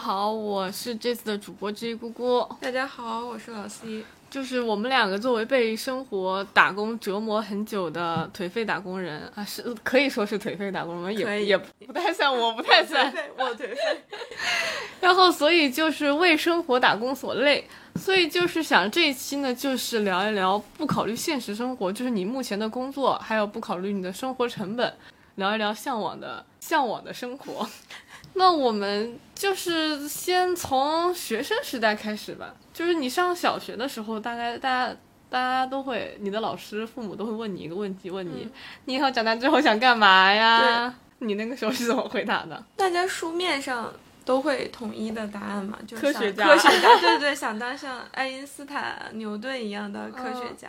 好，我是这次的主播之一姑姑。大家好，我是老 C。就是我们两个作为被生活打工折磨很久的颓废打工人啊，是可以说是颓废打工人，也也不太算，我不太算，我颓废。然后，所以就是为生活打工所累，所以就是想这一期呢，就是聊一聊不考虑现实生活，就是你目前的工作，还有不考虑你的生活成本，聊一聊向往的向往的生活。那我们就是先从学生时代开始吧。就是你上小学的时候，大概大家大家都会，你的老师、父母都会问你一个问题，问你你以后长大之后想干嘛呀？你那个时候是怎么回答的？大家书面上都会统一的答案嘛，就是科学家，科学家，对对，想当像爱因斯坦、牛顿一样的科学家。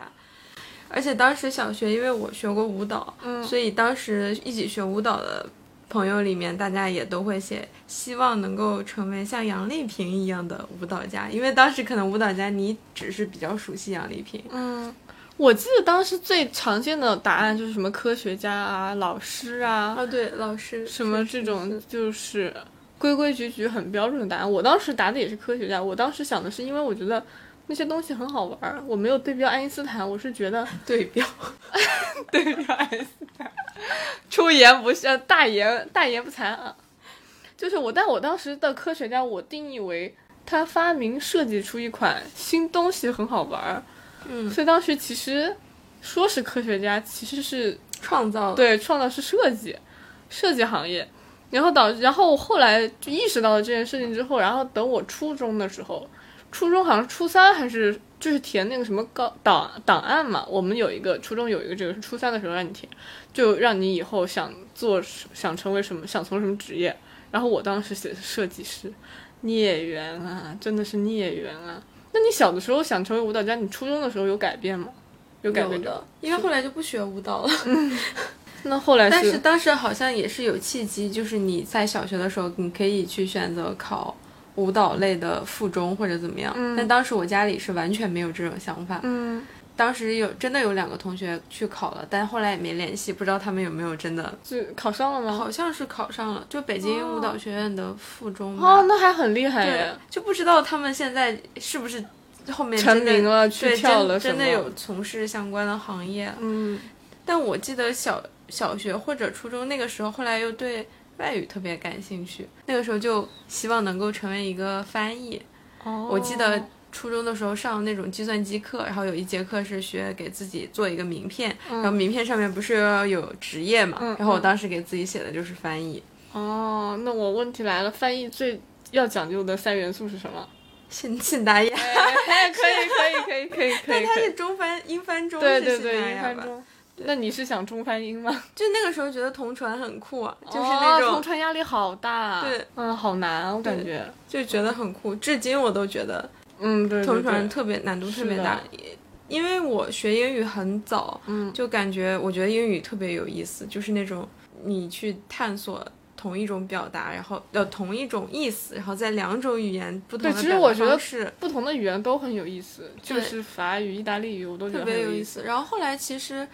而且当时小学，因为我学过舞蹈，所以当时一起学舞蹈的。朋友里面，大家也都会写，希望能够成为像杨丽萍一样的舞蹈家，因为当时可能舞蹈家你只是比较熟悉杨丽萍。嗯，我记得当时最常见的答案就是什么科学家啊、老师啊。啊，对，老师。什么这种就是规规矩矩、很标准的答案。我当时答的也是科学家。我当时想的是，因为我觉得。那些东西很好玩，我没有对标爱因斯坦，我是觉得 对标，对标爱因斯坦，出言不逊，大言大言不惭啊！就是我，但我当时的科学家，我定义为他发明设计出一款新东西很好玩，嗯，所以当时其实说是科学家，其实是创造，对，创造是设计，设计行业，然后导，然后后来就意识到了这件事情之后，然后等我初中的时候。初中好像初三还是就是填那个什么高档档案嘛，我们有一个初中有一个这个是初三的时候让你填，就让你以后想做想成为什么想从什么职业，然后我当时写的是设计师，孽缘啊，真的是孽缘啊。那你小的时候想成为舞蹈家，你初中的时候有改变吗？有改变的，因为后来就不学舞蹈了。那后来但是当时好像也是有契机，就是你在小学的时候，你可以去选择考。舞蹈类的附中或者怎么样，但当时我家里是完全没有这种想法。嗯，当时有真的有两个同学去考了，但后来也没联系，不知道他们有没有真的就考上了吗？好像是考上了，就北京舞蹈学院的附中。哦，那还很厉害耶！就不知道他们现在是不是后面成名了，去跳了真的有从事相关的行业。嗯，但我记得小小学或者初中那个时候，后来又对。外语特别感兴趣，那个时候就希望能够成为一个翻译。哦，我记得初中的时候上那种计算机课，然后有一节课是学给自己做一个名片，然后名片上面不是要有职业嘛，然后我当时给自己写的就是翻译。哦，那我问题来了，翻译最要讲究的三元素是什么？信信达雅。可以可以可以可以可以。那 它是中翻英翻中，对对对，英翻中。那你是想中翻英吗？就那个时候觉得同传很酷啊，就是那种同传压力好大，对，嗯，好难，我感觉就觉得很酷，至今我都觉得，嗯，对，同传特别难度特别大，因为我学英语很早，嗯，就感觉我觉得英语特别有意思，就是那种你去探索同一种表达，然后呃同一种意思，然后在两种语言不同的其实我觉得是不同的语言都很有意思，就是法语、意大利语我都觉得特别有意思。然后后来其实。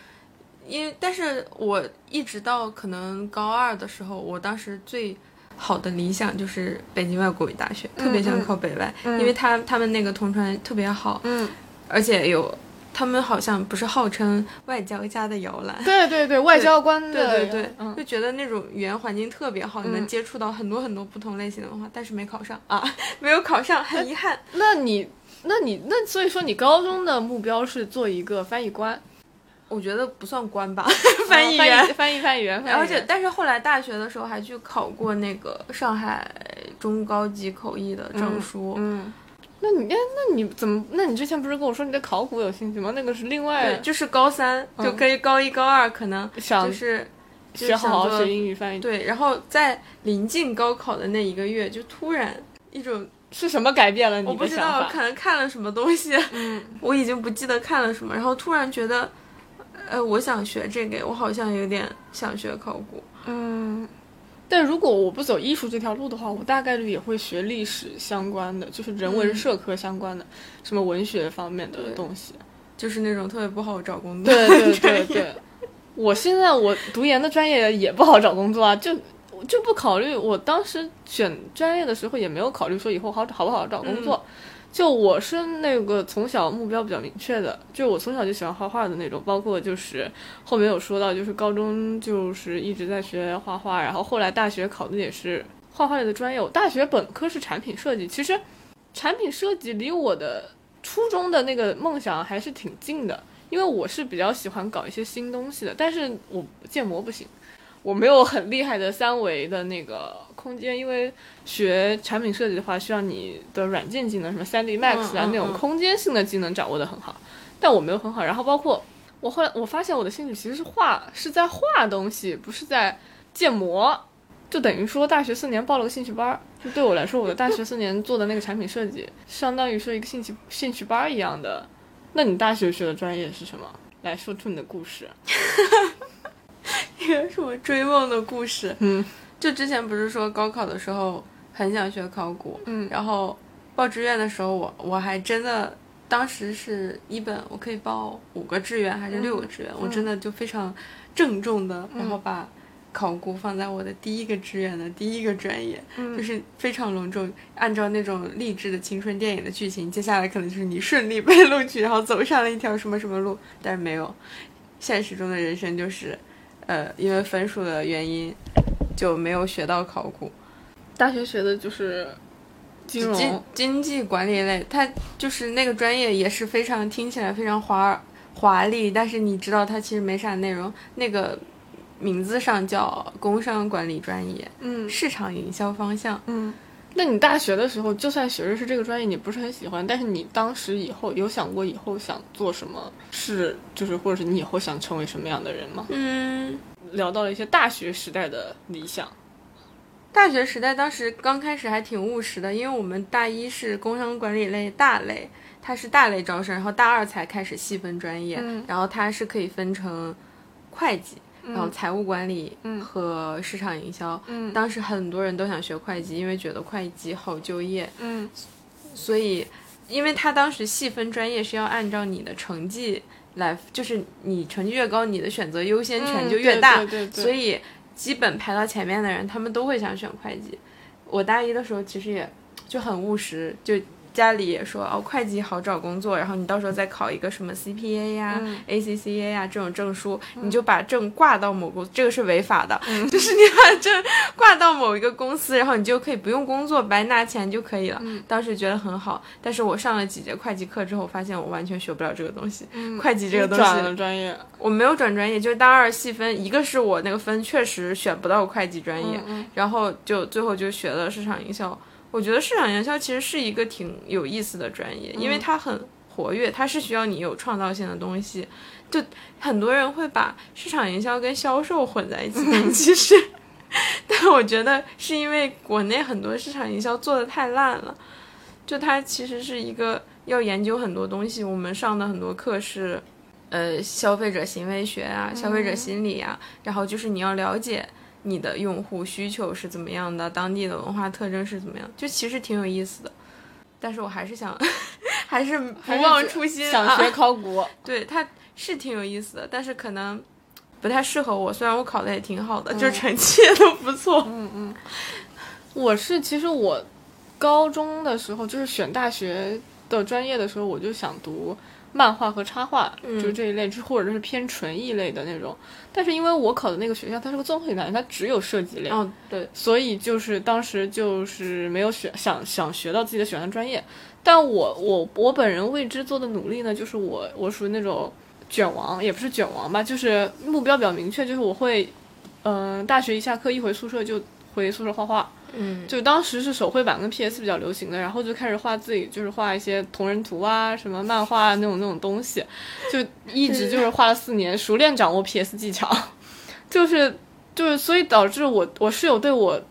因为，但是我一直到可能高二的时候，我当时最好的理想就是北京外国语大学，特别想考北外，因为他他们那个同传特别好，嗯，而且有他们好像不是号称外交家的摇篮，对对对，外交官的，对对对，就觉得那种语言环境特别好，你能接触到很多很多不同类型的文化，但是没考上啊，没有考上，很遗憾。那你，那你，那所以说你高中的目标是做一个翻译官。我觉得不算官吧，翻译员，翻译翻译员，而且但是后来大学的时候还去考过那个上海中高级口译的证书。嗯，那你那那你怎么？那你之前不是跟我说你对考古有兴趣吗？那个是另外，就是高三就可以高一高二可能就是学好好学英语翻译。对，然后在临近高考的那一个月，就突然一种是什么改变了你的我不知道，可能看了什么东西。嗯，我已经不记得看了什么，然后突然觉得。呃，我想学这个，我好像有点想学考古。嗯，但如果我不走艺术这条路的话，我大概率也会学历史相关的，就是人文社科相关的，什么文学方面的东西，就是那种特别不好找工作。对对对对，我现在我读研的专业也不好找工作啊，就就不考虑。我当时选专业的时候也没有考虑说以后好好不好找工作。就我是那个从小目标比较明确的，就我从小就喜欢画画的那种，包括就是后面有说到，就是高中就是一直在学画画，然后后来大学考的也是画画类的专业。我大学本科是产品设计，其实产品设计离我的初中的那个梦想还是挺近的，因为我是比较喜欢搞一些新东西的，但是我建模不行。我没有很厉害的三维的那个空间，因为学产品设计的话，需要你的软件技能，什么三 D Max 啊那种空间性的技能掌握的很好，但我没有很好。然后包括我后来我发现我的兴趣其实是画，是在画东西，不是在建模，就等于说大学四年报了个兴趣班，就对我来说，我的大学四年做的那个产品设计，相当于说一个兴趣兴趣班一样的。那你大学学的专业是什么？来说出你的故事。一个什么追梦的故事，嗯，就之前不是说高考的时候很想学考古，嗯，然后报志愿的时候，我我还真的当时是一本我可以报五个志愿还是六个志愿，我真的就非常郑重的，然后把考古放在我的第一个志愿的第一个专业，就是非常隆重，按照那种励志的青春电影的剧情，接下来可能就是你顺利被录取，然后走上了一条什么什么路，但是没有，现实中的人生就是。呃，因为分数的原因，就没有学到考古。大学学的就是金融、经济管理类，它就是那个专业也是非常听起来非常华华丽，但是你知道它其实没啥内容。那个名字上叫工商管理专业，嗯，市场营销方向，嗯。那你大学的时候，就算学的是这个专业，你不是很喜欢，但是你当时以后有想过以后想做什么事，就是或者是你以后想成为什么样的人吗？嗯，聊到了一些大学时代的理想。大学时代当时刚开始还挺务实的，因为我们大一是工商管理类大类，它是大类招生，然后大二才开始细分专业，然后它是可以分成会计。然后财务管理和市场营销，当时很多人都想学会计，因为觉得会计好就业。嗯，所以，因为他当时细分专业是要按照你的成绩来，就是你成绩越高，你的选择优先权就越大。对对对。所以，基本排到前面的人，他们都会想选会计。我大一的时候其实也就很务实，就。家里也说哦，会计好找工作，然后你到时候再考一个什么 CPA 呀、ACCA 呀这种证书，你就把证挂到某个，这个是违法的，就是你把证挂到某一个公司，然后你就可以不用工作，白拿钱就可以了。当时觉得很好，但是我上了几节会计课之后，发现我完全学不了这个东西。会计这个东西，转了专业，我没有转专业，就是大二细分，一个是我那个分确实选不到会计专业，然后就最后就学了市场营销。我觉得市场营销其实是一个挺有意思的专业，因为它很活跃，它是需要你有创造性的东西。就很多人会把市场营销跟销售混在一起，其实，但我觉得是因为国内很多市场营销做的太烂了。就它其实是一个要研究很多东西。我们上的很多课是，呃，消费者行为学啊，消费者心理啊，然后就是你要了解。你的用户需求是怎么样的？当地的文化特征是怎么样？就其实挺有意思的，但是我还是想，还是不忘初心，想学考古。对，它是挺有意思的，但是可能不太适合我。虽然我考的也挺好的，就成绩也都不错。嗯嗯，我是其实我高中的时候就是选大学的专业的时候，我就想读。漫画和插画，就这一类，就或者是偏纯艺类的那种。但是因为我考的那个学校，它是个综合性大学，它只有设计类。哦，对。所以就是当时就是没有选，想想学到自己的喜欢的专业。但我我我本人为之做的努力呢，就是我我属于那种卷王，也不是卷王吧，就是目标比较明确，就是我会，嗯，大学一下课一回宿舍就回宿舍画画。嗯，就当时是手绘版跟 PS 比较流行的，然后就开始画自己，就是画一些同人图啊，什么漫画那种那种东西，就一直就是画了四年，熟练掌握 PS 技巧，就是就是，所以导致我我室友对我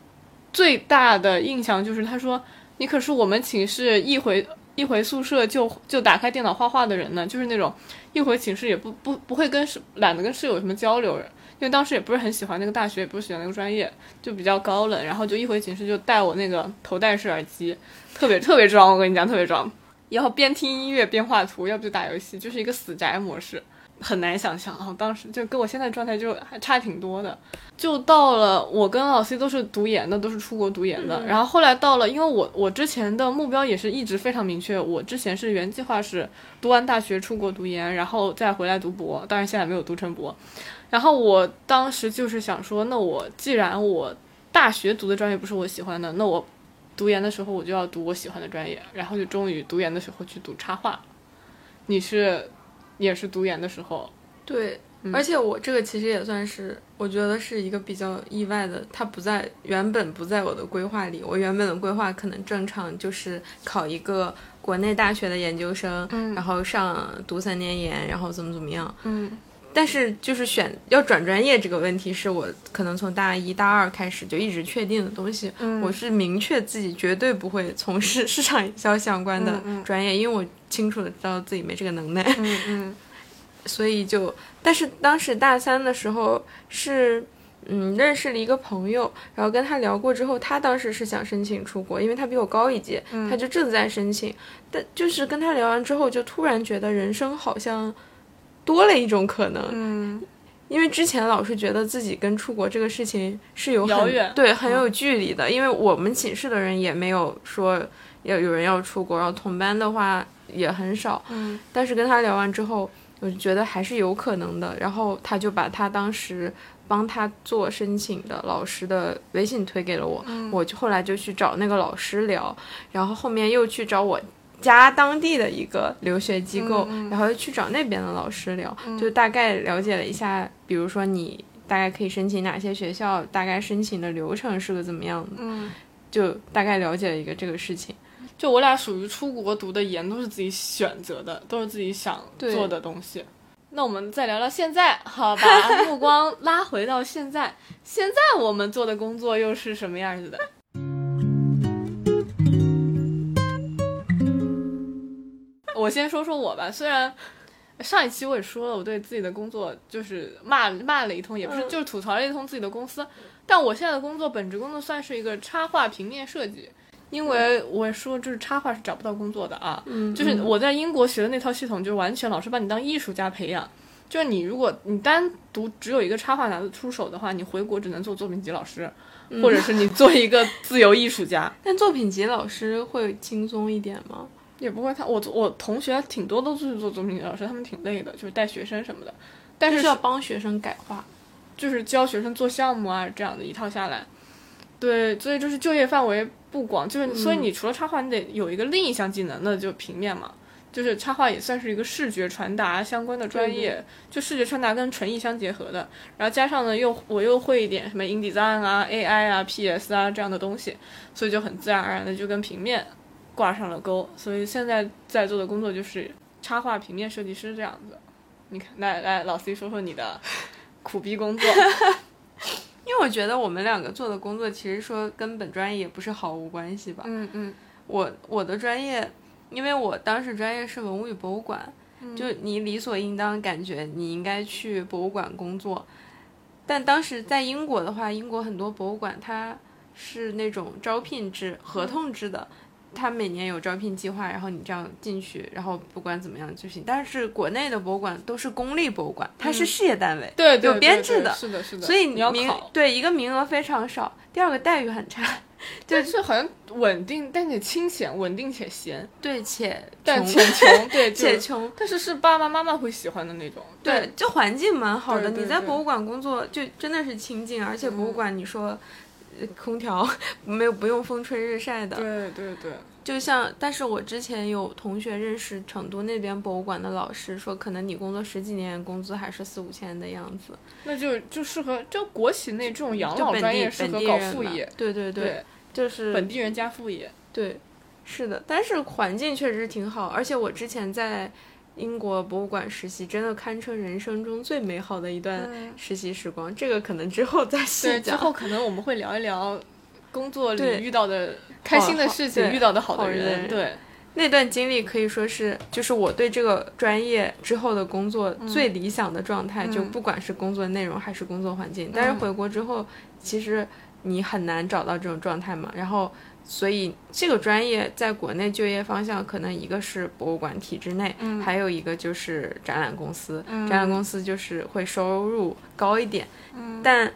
最大的印象就是他说你可是我们寝室一回一回宿舍就就打开电脑画画的人呢，就是那种一回寝室也不不不会跟室懒得跟室友什么交流人。因为当时也不是很喜欢那个大学，也不是喜欢那个专业，就比较高冷，然后就一回寝室就带我那个头戴式耳机，特别特别装，我跟你讲特别装，然后边听音乐边画图，要不就打游戏，就是一个死宅模式。很难想象啊，当时就跟我现在状态就还差挺多的。就到了我跟老 C 都是读研的，都是出国读研的。然后后来到了，因为我我之前的目标也是一直非常明确，我之前是原计划是读完大学出国读研，然后再回来读博。当然现在没有读成博。然后我当时就是想说，那我既然我大学读的专业不是我喜欢的，那我读研的时候我就要读我喜欢的专业。然后就终于读研的时候去读插画。你是也是读研的时候？对。而且我这个其实也算是，我觉得是一个比较意外的，它不在原本不在我的规划里。我原本的规划可能正常就是考一个国内大学的研究生，然后上读三年研，然后怎么怎么样。嗯。但是就是选要转专业这个问题，是我可能从大一大二开始就一直确定的东西。嗯。我是明确自己绝对不会从事 市场营销相关的专业，因为我清楚的知道自己没这个能耐。嗯嗯。所以就，但是当时大三的时候是，嗯，认识了一个朋友，然后跟他聊过之后，他当时是想申请出国，因为他比我高一届，他就正在申请。但就是跟他聊完之后，就突然觉得人生好像多了一种可能。嗯，因为之前老是觉得自己跟出国这个事情是有遥远，对，很有距离的。因为我们寝室的人也没有说要有人要出国，然后同班的话也很少。嗯，但是跟他聊完之后。我就觉得还是有可能的，然后他就把他当时帮他做申请的老师的微信推给了我，我就后来就去找那个老师聊，然后后面又去找我家当地的一个留学机构，然后又去找那边的老师聊，就大概了解了一下，比如说你大概可以申请哪些学校，大概申请的流程是个怎么样的，就大概了解了一个这个事情。就我俩属于出国读的研，都是自己选择的，都是自己想做的东西。那我们再聊聊现在，好，把目光拉回到现在。现在我们做的工作又是什么样子的？我先说说我吧。虽然上一期我也说了，我对自己的工作就是骂骂了一通，也不是，就是吐槽了一通自己的公司。但我现在的工作本职工作算是一个插画平面设计。因为我说就是插画是找不到工作的啊，就是我在英国学的那套系统，就完全老师把你当艺术家培养。就是你如果你单独只有一个插画拿得出手的话，你回国只能做作品集老师，或者是你做一个自由艺术家。但作品集老师会轻松一点吗？也不会，他我我同学挺多都是做作品集老师，他们挺累的，就是带学生什么的。但是要帮学生改画，就是教学生做项目啊，这样的一套下来。对，所以就是就业范围不广，就是所以你除了插画，你得有一个另一项技能，那就平面嘛。就是插画也算是一个视觉传达相关的专业，就视觉传达跟纯艺相结合的。然后加上呢，又我又会一点什么 InDesign 啊、AI 啊、PS 啊这样的东西，所以就很自然而然的就跟平面挂上了钩。所以现在在做的工作就是插画平面设计师这样子。你看，来来，老 C 说说你的苦逼工作。因为我觉得我们两个做的工作，其实说跟本专业也不是毫无关系吧。嗯嗯。我我的专业，因为我当时专业是文物与博物馆，就你理所应当感觉你应该去博物馆工作。但当时在英国的话，英国很多博物馆它是那种招聘制、合同制的。他每年有招聘计划，然后你这样进去，然后不管怎么样就行。但是国内的博物馆都是公立博物馆，它是事业单位，对，有编制的，是的，是的。所以你要名对一个名额非常少，第二个待遇很差，就是好像稳定，但且清闲，稳定且闲，对，且但且穷，对，且穷，但是是爸爸妈妈会喜欢的那种，对，就环境蛮好的。你在博物馆工作就真的是清静，而且博物馆你说空调没有不用风吹日晒的，对对对。就像，但是我之前有同学认识成都那边博物馆的老师，说可能你工作十几年，工资还是四五千的样子。那就就适合就国企那这种养老专业适合搞副业。对对对，就是本地人加副业。对，是的，但是环境确实挺好，而且我之前在英国博物馆实习，真的堪称人生中最美好的一段实习时光。这个可能之后再细讲。之后可能我们会聊一聊工作里遇到的。开心的事情，遇到的好的人，对那段经历可以说是，就是我对这个专业之后的工作最理想的状态，就不管是工作内容还是工作环境。但是回国之后，其实你很难找到这种状态嘛。然后所以这个专业在国内就业方向可能一个是博物馆体制内，嗯还有一个就是展览公司。嗯展览公司就是会收入高一点，嗯但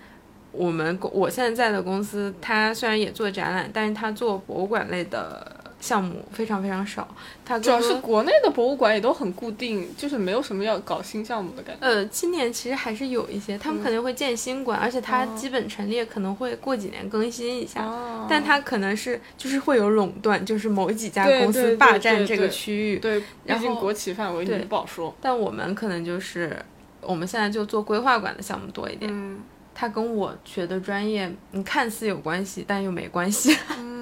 我们我现在在的公司，它虽然也做展览，但是它做博物馆类的项目非常非常少。它主要是国内的博物馆也都很固定，就是没有什么要搞新项目的感觉。呃，今年其实还是有一些，他们嗯可能会建新馆，而且它哦基本陈列可能会过几年更新一下。哦但它可能是就是会有垄断，就是某几家公司霸占这个区域。对，毕竟然后国企范围你对不好说。但我们可能就是我们现在就做规划馆的项目多一点，嗯它跟我学的专业你看似有关系，但又没关系。嗯，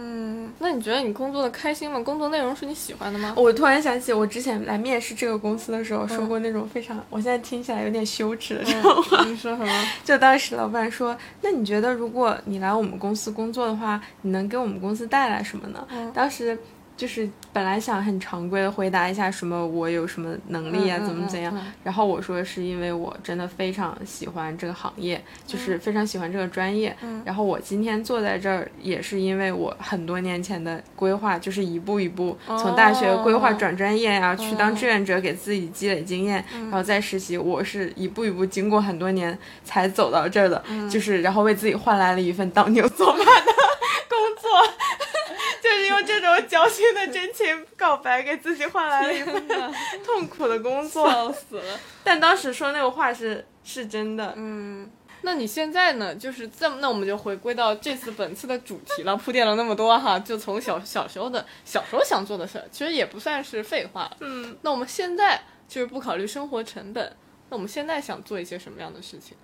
那你觉得你工作的开心吗？工作内容是你喜欢的吗？我突然想起，我之前来面试这个公司的时候说嗯过那种非常，我现在听起来有点羞耻的这种话。你说什么？就当时老板说：“那你觉得如果你来我们公司工作的话，你能给我们公司带来什么呢？”嗯当时就是本来想很常规的回答一下什么我有什么能力啊，怎么怎样。嗯嗯然后我说是因为我真的非常喜欢这个行业，就是非常喜欢这个专业。嗯然后我今天坐在这儿，也是因为我很多年前的规划，就是一步一步从大学规划转专业呀、去当志愿者，给自己积累经验，然后再实习。我是一步一步经过很多年才走到这儿的，就是然后为自己换来了一份当牛做马的工作。就是用这种矫情的真情告白，给自己换来了一份痛苦的工作。笑死了。但当时说那个话是是真的，嗯，那你现在呢？就是这么，那我们就回归到这次本次的主题了。铺垫了那么多哈，就从小小时候的小时候想做的事儿，其实也不算是废话。嗯，那我们现在就是不考虑生活成本，那我们现在想做一些什么样的事情？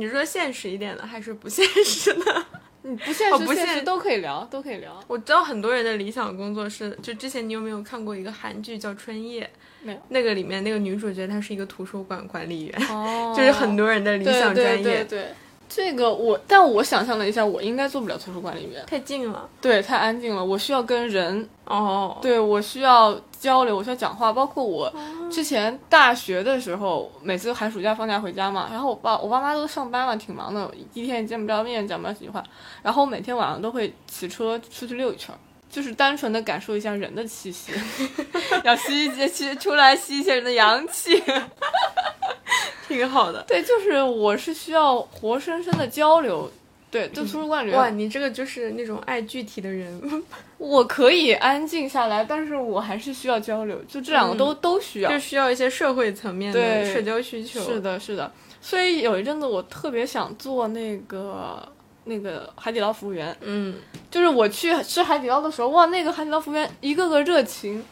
你说现实一点的还是不现实的？你 不现实、哦不现现实都可以聊，都可以聊。我知道很多人的理想工作是，就之前你有没有看过一个韩剧叫《春夜》？没有。那个里面那个女主角她是一个图书馆管理员，哦就是很多人的理想专对业。对对对，这个我，但我想象了一下，我应该做不了图书管理员，太近了。对，太安静了，我需要跟人，哦，对我需要交流，我需要讲话，包括我之前大学的时候，每次寒暑假放假回家嘛，然后我爸我爸妈都上班了，挺忙的，一天也见不着面，讲不了几句话，然后我每天晚上都会骑车出去溜一圈儿。就是单纯的感受一下人的气息，要吸一些吸出来吸一些人的阳气。挺好的。对，就是我是需要活生生的交流。对，就图书馆里，哇，你这个就是那种爱具体的人。我可以安静下来，但是我还是需要交流，就这两个都、都需要就。需要一些社会层面的社交需求。是的，是的。所以有一阵子我特别想做那个那个海底捞服务员，嗯，就是我去吃海底捞的时候，哇，那个海底捞服务员一个个热情，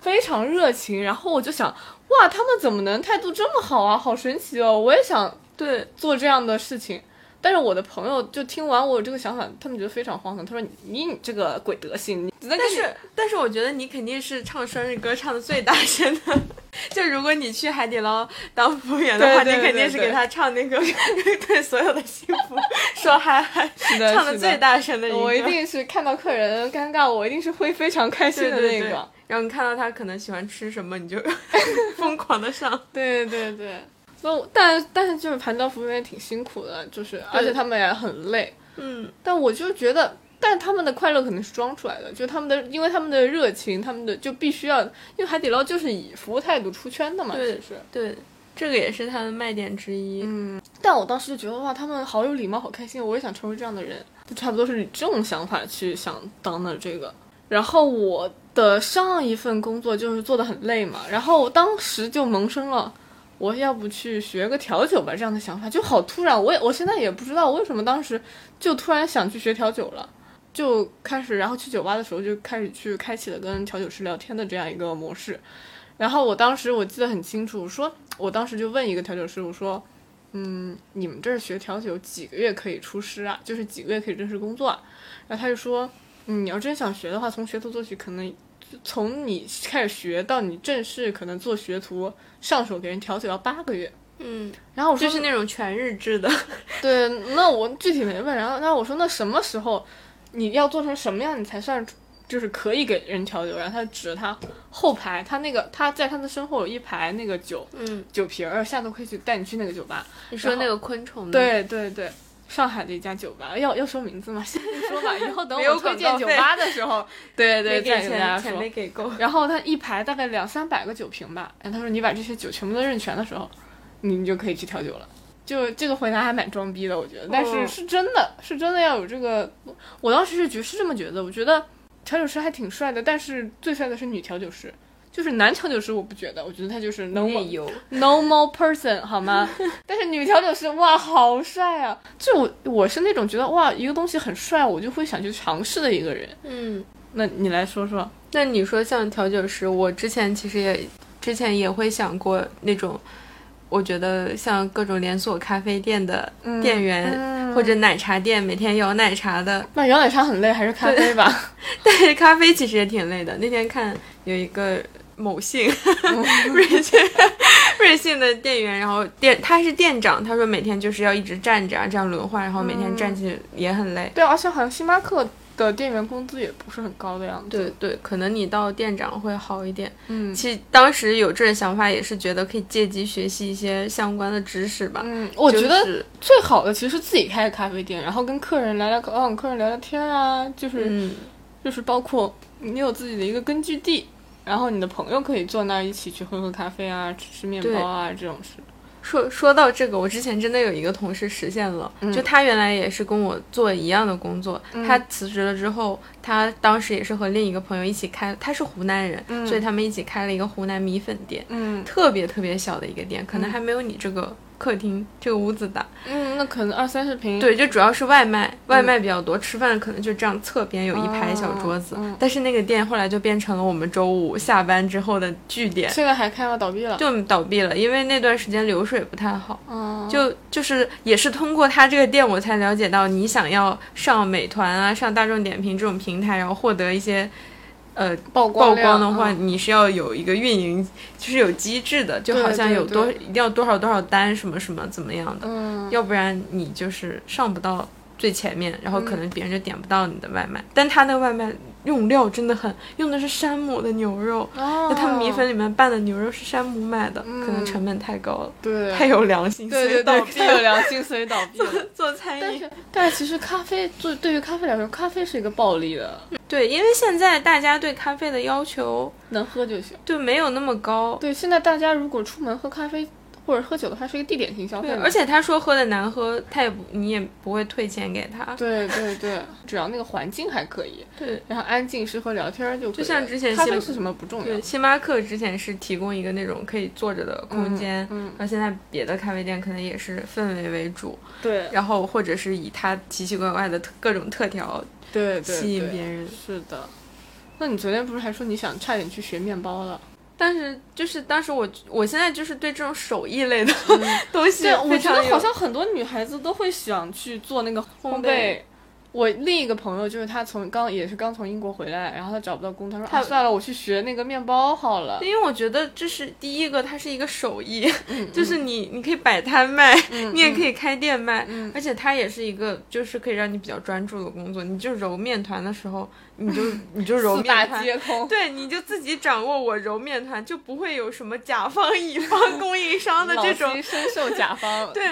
非常热情，然后我就想，哇，他们怎么能态度这么好啊，好神奇哦！我也想对，做这样的事情。但是我的朋友就听完我这个想法，他们觉得非常荒唐。他说：“你你这个鬼德行，你但但是但是我觉得你肯定是唱生日歌唱的最大声的。就如果你去海底捞当服务员的话，对对你肯定是给他唱那个 对所有的幸福说嗨嗨，的唱的最大声的一个。我一定是看到客人尴尬，我一定是会非常开心的对对对那个。然后你看到他可能喜欢吃什么，你就 疯狂的上。对对对，所以但但是就是盘道服务员也挺辛苦的，就是而且他们也很累。嗯，但我就觉得，但他们的快乐可能是装出来的，就他们的，因为他们的热情，他们的就必须要，因为海底捞就是以服务态度出圈的嘛，对其实。对，这个也是他的卖点之一。嗯，但我当时就觉得哇，他们好有礼貌，好开心，我也想成为这样的人，就差不多是以这种想法去想当的这个。然后我的上一份工作就是做的很累嘛，然后我当时就萌生了。我要不去学个调酒吧，这样的想法就好突然。我也我现在也不知道为什么当时就突然想去学调酒了，就开始，然后去酒吧的时候就开始去开启了跟调酒师聊天的这样一个模式。然后我当时我记得很清楚，我说我当时就问一个调酒师，我说，嗯，你们这儿学调酒几个月可以出师啊？就是几个月可以正式工作啊？然后他就说，嗯，你要真想学的话，从学徒做起，可能从你开始学到你正式可能做学徒上手给人调酒要八个月。嗯，然后我说就是那种全日制的。对，那我具体没问。然后，然后我说那什么时候你要做成什么样，你才算就是可以给人调酒，然后他指着他后排，他那个他在他的身后有一排那个酒，嗯，酒瓶儿，下次可以去带你去那个酒吧。你说那个昆虫？对对对，上海的一家酒吧，要要说名字吗？先 不说吧，以后等我推荐酒吧的时候，对 对，对再跟大家说。没给够。然后他一排大概两三百个酒瓶吧，然后他说你把这些酒全部都认全的时候，你你就可以去调酒了。就这个回答还蛮装逼的，我觉得，但是哦是真的，是真的要有这个。我当时是觉是这么觉得，我觉得调酒师还挺帅的，但是最帅的是女调酒师，就是男调酒师我不觉得，我觉得他就是有 normal 点油，normal person 好吗？但是女调酒师哇，好帅啊！就我我是那种觉得哇，一个东西很帅，我就会想去尝试的一个人。嗯。那你来说说，那你说像调酒师，我之前其实也之前也会想过那种，我觉得像各种连锁咖啡店的店员、嗯或者奶茶店每天摇奶茶的，那摇奶茶很累，还是咖啡吧？但是咖啡其实也挺累的。那天看有一个某信 瑞幸瑞幸的店员，然后店他是店长，他说每天就是要一直站着啊，这样轮换，然后每天站起也很累。对，而且好像星巴克的店员工资也不是很高的样子。对对，可能你到店长会好一点。嗯其实当时有这种想法，也是觉得可以借机学习一些相关的知识吧。嗯，我觉得最好的其实是自己开个咖啡店，然后跟客人聊聊，让客人聊聊天啊，就是、嗯，就是包括你有自己的一个根据地，然后你的朋友可以坐那儿一起去喝喝咖啡啊，吃吃面包啊这种事。说说到这个，我之前真的有一个同事实现了，嗯。就他原来也是跟我做一样的工作，他辞职了之后，他当时也是和另一个朋友一起开，他是湖南人，嗯。所以他们一起开了一个湖南米粉店，嗯。特别特别小的一个店，可能还没有你这个客厅这个屋子大。嗯，那可能二三十平。对，就主要是外卖，外卖比较多，吃饭可能就这样侧边有一排小桌子，但是那个店后来就变成了我们周五下班之后的据点。现在还开吗？倒闭了。就倒闭了，因为那段时间流水不太好。嗯，就就是也是通过他这个店，我才了解到你想要上美团啊、上大众点评这种平台，然后获得一些呃曝光曝光的话，嗯。你是要有一个运营，就是有机制的，就好像有多一定要多少多少单什么什么怎么样的，嗯，要不然你就是上不到最前面，然后可嗯。能别人就点不到你的外卖。但他那个外卖用料真的很，用的是山姆的牛肉。哦他们米粉里面拌的牛肉是山姆买的，可能嗯成本太高了，对太有良心，所以倒闭太有。良心，所以倒闭了。做餐饮，但是，但是其实咖啡做对于咖啡来说，咖啡是一个暴利的，对，因为现在大家对咖啡的要求能喝就行。就没有那么高。对，现在大家如果出门喝咖啡或者喝酒的话，是一个地点性消费对，而且他说喝的难喝，他也不，你也不会退钱给他。对对对，只要那个环境还可以，对然后安静适合聊天就就像之前星咖啡是什么不重要对，，星巴克之前是提供一个那种可以坐着的空间，嗯然后现在别的咖啡店可能也是氛围为主，对然后或者是以它奇奇怪怪的特各种特调对对，吸引别人。是的。那你昨天不是还说你想差点去学面包了？但是就是当时我我现在就是对这种手艺类的 东西对，我觉得好像很多女孩子都会想去做那个烘烘焙我另一个朋友就是他从刚也是刚从英国回来，然后他找不到工，他说他啊算了，我去学那个面包好了。因为我觉得这是第一个，它是一个手艺，嗯就是你你可以摆摊卖，你也可以开店卖，嗯而且它也是一个就是可以让你比较专注的工作。你就揉面团的时候，你就 你就揉面团。皆空。对，你就自己掌握我揉面团，就不会有什么甲方乙方供应商的这种 深受甲方。对，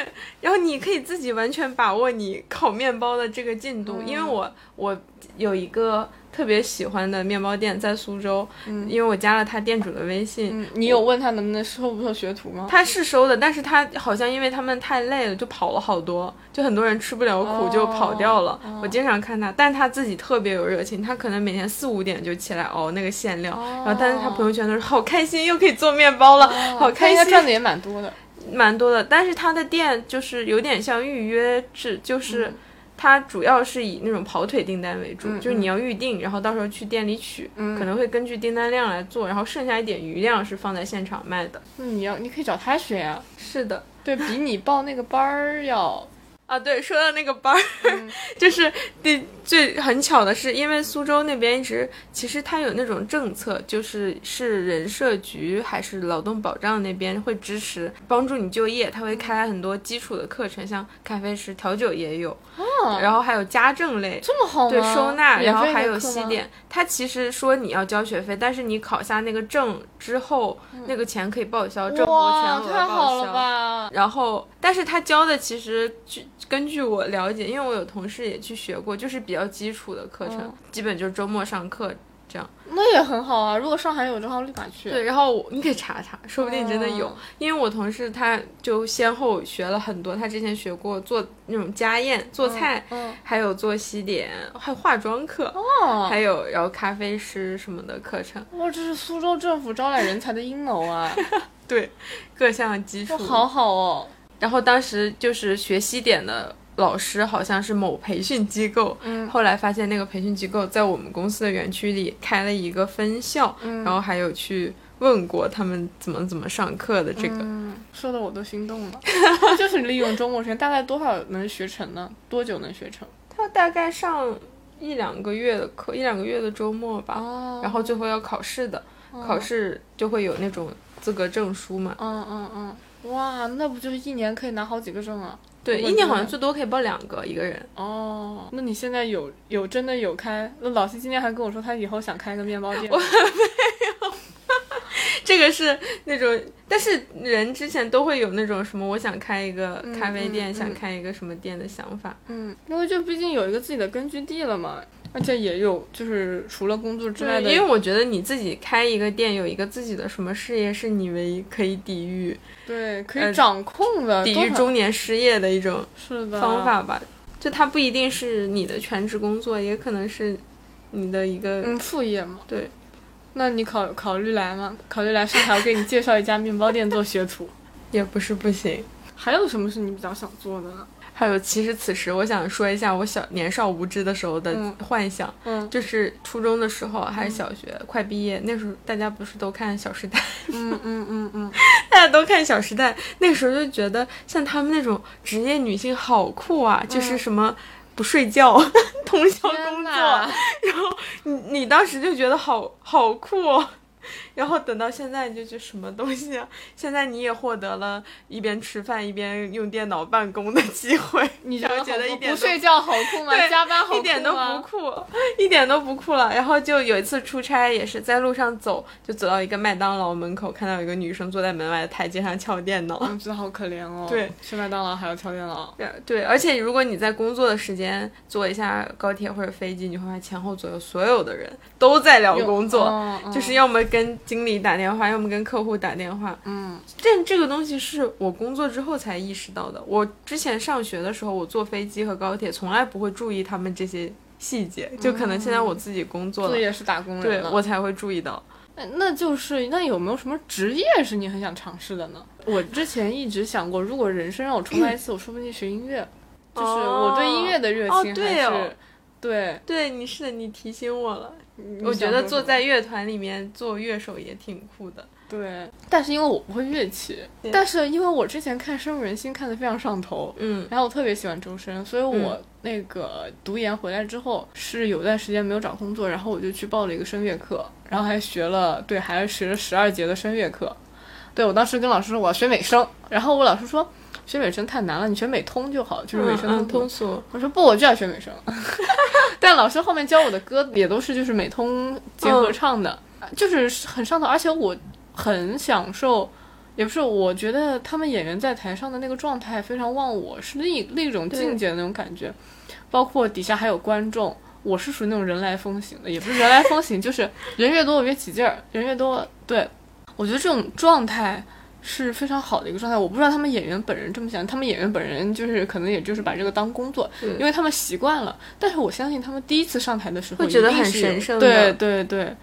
然后你可以自己完全把握你烤面包的这个进度，因为我我有一个特别喜欢的面包店在苏州，因为我加了他店主的微信，嗯，你有问他能不能收不收学徒吗？他是收的，但是他好像因为他们太累了，就跑了好多，就很多人吃不了苦就跑掉了。哦我经常看他，但他自己特别有热情，他可能每天四五点就起来熬那个馅料，哦然后但是他朋友圈都是好开心，又可以做面包了，好开心，赚的也蛮多的。蛮多的。但是他的店就是有点像预约制，就是。嗯它主要是以那种跑腿订单为主，嗯就是你要预定，然后到时候去店里取，嗯。可能会根据订单量来做，然后剩下一点余量是放在现场卖的。那你要，你可以找他学呀、是的，对比你报那个班儿要啊，对，说到那个班儿，就是第最很巧的是，因为苏州那边一直其实它有那种政策，就是是人社局还是劳动保障那边会支持帮助你就业，他会开很多基础的课程，像咖啡师、调酒也有，哦，然后还有家政类，这么好吗？对收纳，然后还有西点。他其实说你要交学费，但是你考下那个证之后，那个钱可以报销，政府全哇，额太好了报销。吧！然后，但是他教的其实据根据我了解，因为我有同事也去学过，就是比较基础的课程，嗯基本就是周末上课这样。那也很好啊。如果上海有，的话立马去。对，然后你可以查查，说不定真的有。哦因为我同事他就先后学了很多，他之前学过做那种家宴、做菜，嗯，还有做西点，还有化妆课，哦，还有然后咖啡师什么的课程。哇，这是苏州政府招揽人才的阴谋啊！对，各项基础哇，。好好哦。然后当时就是学西点的老师好像是某培训机构，嗯后来发现那个培训机构在我们公司的园区里开了一个分校，嗯然后还有去问过他们怎么怎么上课的这个。嗯，说的我都心动了。就是利用周末时间，大概多少能学成呢？多久能学成？他大概上一两个月的课，一两个月的周末吧，哦然后最后要考试的，考试就会有那种资格证书嘛。嗯嗯嗯，哇，那不就是一年可以拿好几个证啊？对，一年好像最多可以报两个一个人。哦，那你现在有有真的有开？那老西今天还跟我说，他以后想开个面包店。我没有 这个是那种，但是人之前都会有那种什么，我想开一个咖啡店，嗯嗯想开一个什么店的想法。嗯，因为就毕竟有一个自己的根据地了嘛，而且也有就是除了工作之外，的，因为我觉得你自己开一个店，有一个自己的什么事业，是你唯一可以抵御对可呃以掌控的，抵御中年失业的一种是的方。法吧。就它不一定是你的全职工作，也可能是你的一个、嗯，副业嘛。对。那你考考虑来吗？考虑来上海，我给你介绍一家面包店做学徒。也不是不行。还有什么是你比较想做的呢？还有，其实此时我想说一下我小年少无知的时候的嗯幻想，嗯就是初中的时候还是小学、快毕业那时候，大家不是都看《小时代》，嗯嗯嗯嗯，大家都看《小时代》，那时候就觉得像他们那种职业女性好酷啊，就是什么不睡觉、通宵工作，然后你你当时就觉得好好酷哦。然后等到现在，你就觉得什么东西啊？现在你也获得了一边吃饭一边用电脑办公的机会，你觉然后觉得一点不睡觉好酷吗？加班好酷吗？一点都不酷，一点都不酷了。然后就有一次出差，也是在路上走，就走到一个麦当劳门口，看到有一个女生坐在门外的台阶上敲电脑。我觉得好可怜哦。对，吃麦当劳还要敲电脑。对对，而且如果你在工作的时间坐一下高铁或者飞机，你会发现前后左右所有的人都在聊工作，就是要么跟经理打电话，要么跟客户打电话。嗯但这个东西是我工作之后才意识到的。我之前上学的时候，我坐飞机和高铁从来不会注意他们这些细节，就可能现在我自己工作了，这也是打工对人对。我才会注意到。那那就是那有没有什么职业是你很想尝试的呢？我之前一直想过，如果人生让我重来一次，我说不定学音乐，就是我对音乐的热哦情还是、对哦对。对，你是的，你提醒我了。你我觉得坐在乐团里面做乐手也挺酷的。对，但是因为我不会乐器，但是因为我之前看《深入人心》看得非常上头，嗯然后我特别喜欢周深，所以我那个读研回来之后是有段时间没有找工作，然后我就去报了一个声乐课，然后还学了，对，还学了十二节的声乐课。对我当时跟老师说我要学美声，然后我老师说学美声太难了，你学美通就好，就是美声嗯嗯通通俗。我说不，我就要学美声。但老师后面教我的歌也都是就是美通结合唱的，就是很上头，而且我很享受。也不是，我觉得他们演员在台上的那个状态非常忘我，是另一另一种境界的那种感觉。包括底下还有观众，我是属于那种人来疯行的，也不是人来疯行，就是人越多我越起劲儿，人越多，对我觉得这种状态是非常好的一个状态。我不知道他们演员本人这么想，他们演员本人就是可能也就是把这个当工作，因为他们习惯了。但是我相信他们第一次上台的时候会觉得很神圣对对对。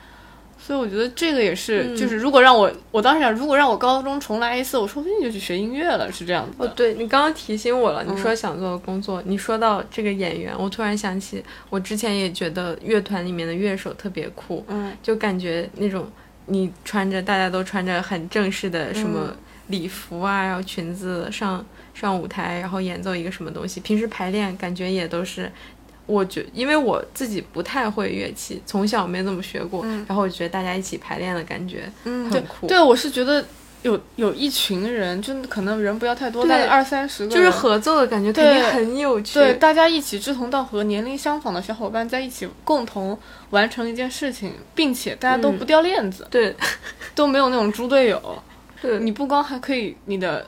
所以我觉得这个也是，嗯就是如果让我，我当时想，如果让我高中重来一次，我说不定就去学音乐了，是这样子哦，对你刚刚提醒我了，你嗯说想做的工作，你说到这个演员，我突然想起，我之前也觉得乐团里面的乐手特别酷，嗯就感觉那种你穿着大家都穿着很正式的什么、礼服啊，然后裙子上上舞台，然后演奏一个什么东西。平时排练感觉也都是，我觉因为我自己不太会乐器，从小没怎么学过，然后我觉得大家一起排练的感觉，嗯，很酷。对，我是觉得。有有一群人，就可能人不要太多，大概二三十个，就是合作的感觉，肯定很有趣。对，大家一起志同道合、年龄相仿的小伙伴在一起，共同完成一件事情，并且大家都不掉链子，对，都没有那种猪队友。对，你不光还可以你的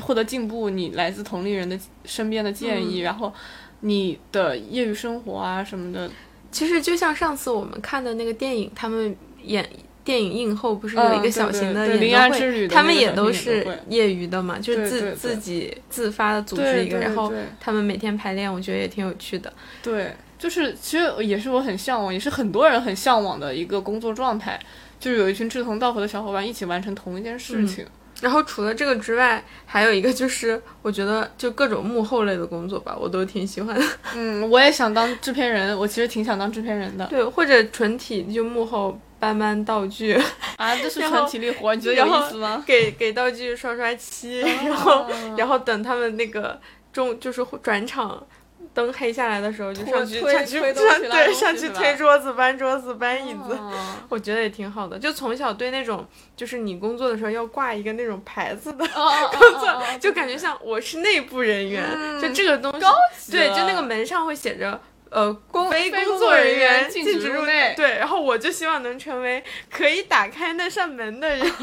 获得进步，你来自同龄人的身边的建议，然后你的业余生活啊什么的，其实就像上次我们看的那个电影，他们演。电影映后不是有一个小型的演唱会，他们也都是业余的嘛，就是自自己自发的组织一个，然后他们每天排练，我觉得也挺有趣的。对，就是其实也是我很向往，也是很多人很向往的一个工作状态，就是有一群志同道合的小伙伴一起完成同一件事情。然后除了这个之外，还有一个就是我觉得就各种幕后类的工作吧，我都挺喜欢的。嗯，我也想当制片人，我其实挺想当制片人的。对，或者纯体就幕后。搬搬道具啊，这是纯体力活，你觉得有意思吗？给给道具刷刷漆，然后然后等他们那个中就是转场灯黑下来的时候，就上去上去对上去推桌子、搬桌子、搬椅子，我觉得也挺好的。就从小对那种就是你工作的时候要挂一个那种牌子的 工作，就感觉像我是内部人员，就这个东西，对，就那个门上会写着。呃，非工作人员禁止入内。对，然后我就希望能成为可以打开那扇门的人。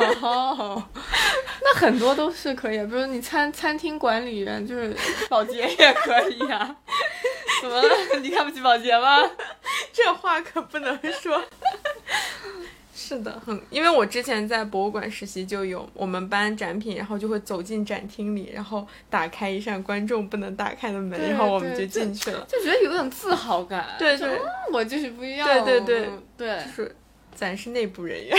那很多都是可以，比如你餐餐厅管理员，就是保洁也可以呀。怎么了？你看不起保洁吗？这话可不能说。是的，很，因为我之前在博物馆实习，就有我们班展品，然后就会走进展厅里，然后打开一扇观众不能打开的门，然后我们就进去了，就觉得有种自豪感。对对，我就是不一样。对对对对，就是咱是内部人员，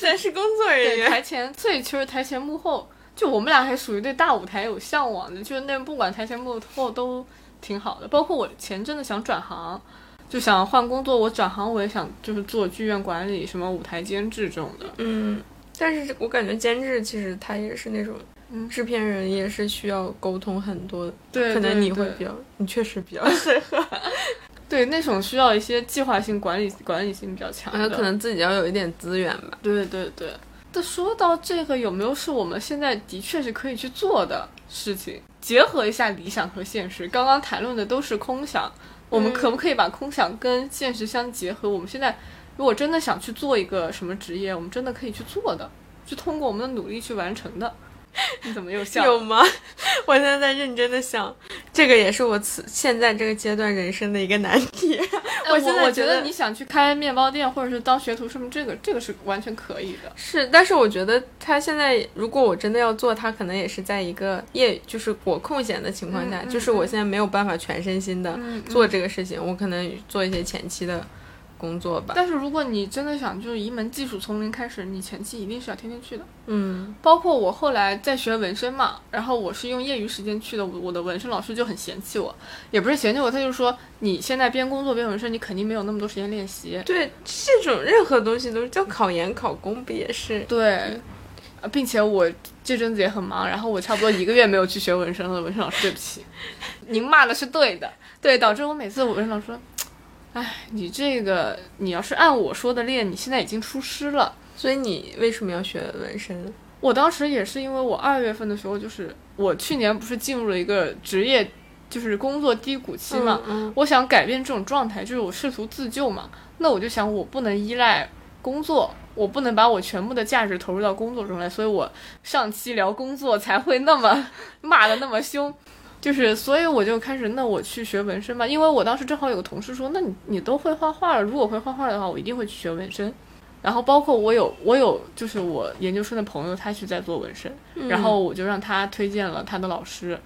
咱是工作人员。台前，所以其实台前幕后，就我们俩还属于对大舞台有向往的，就是那不管台前幕后都挺好的。包括我前阵子想转行。就想换工作，我转行我也想就是做剧院管理，什么舞台监制这种的。嗯，但是我感觉监制其实他也是那种，制片人也是需要沟通很多。对，可能你会比较，你确实比较 适合。对，那种需要一些计划性管理、管理性比较强的，可能自己要有一点资源吧。对对对。那说到这个，有没有是我们现在的确是可以去做的事情？结合一下理想和现实，刚刚谈论的都是空想。我们可不可以把空想跟现实相结合？我们现在如果真的想去做一个什么职业，我们真的可以去做的，去通过我们的努力去完成的。你怎么又笑？有吗？我现在在认真的想，这个也是我此现在这个阶段人生的一个难题。我现在觉得你想去开面包店，或者是当学徒，是不是这个这个是完全可以的？是，但是我觉得他现在如果我真的要做，他可能也是在一个业，就是我空闲的情况下，就是我现在没有办法全身心的做这个事情，我可能做一些前期的。工作吧，但是如果你真的想就是一门技术从零开始，你前期一定是要天天去的。嗯，包括我后来在学纹身嘛，然后我是用业余时间去的，我的纹身老师就很嫌弃我，也不是嫌弃我，他就说你现在边工作边纹身，你肯定没有那么多时间练习。对，这种任何东西都是叫考研考公，不也是？对，并且我这阵子也很忙，然后我差不多一个月没有去学纹身了。纹身老师，对不起，您骂的是对的，对，导致我每次纹身老师说。哎，你这个，你要是按我说的练，你现在已经出师了。所以你为什么要学纹身？我当时也是因为我二月份的时候，就是我去年不是进入了一个职业，就是工作低谷期嘛。嗯。我想改变这种状态，就是我试图自救嘛。那我就想，我不能依赖工作，我不能把我全部的价值投入到工作中来，所以我上期聊工作才会那么 骂的那么凶。就是，所以我就开始，那我去学纹身吧。因为我当时正好有个同事说，那你你都会画画了，如果会画画的话，我一定会去学纹身。然后包括我有我有，就是我研究生的朋友，他是在做纹身，然后我就让他推荐了他的老师，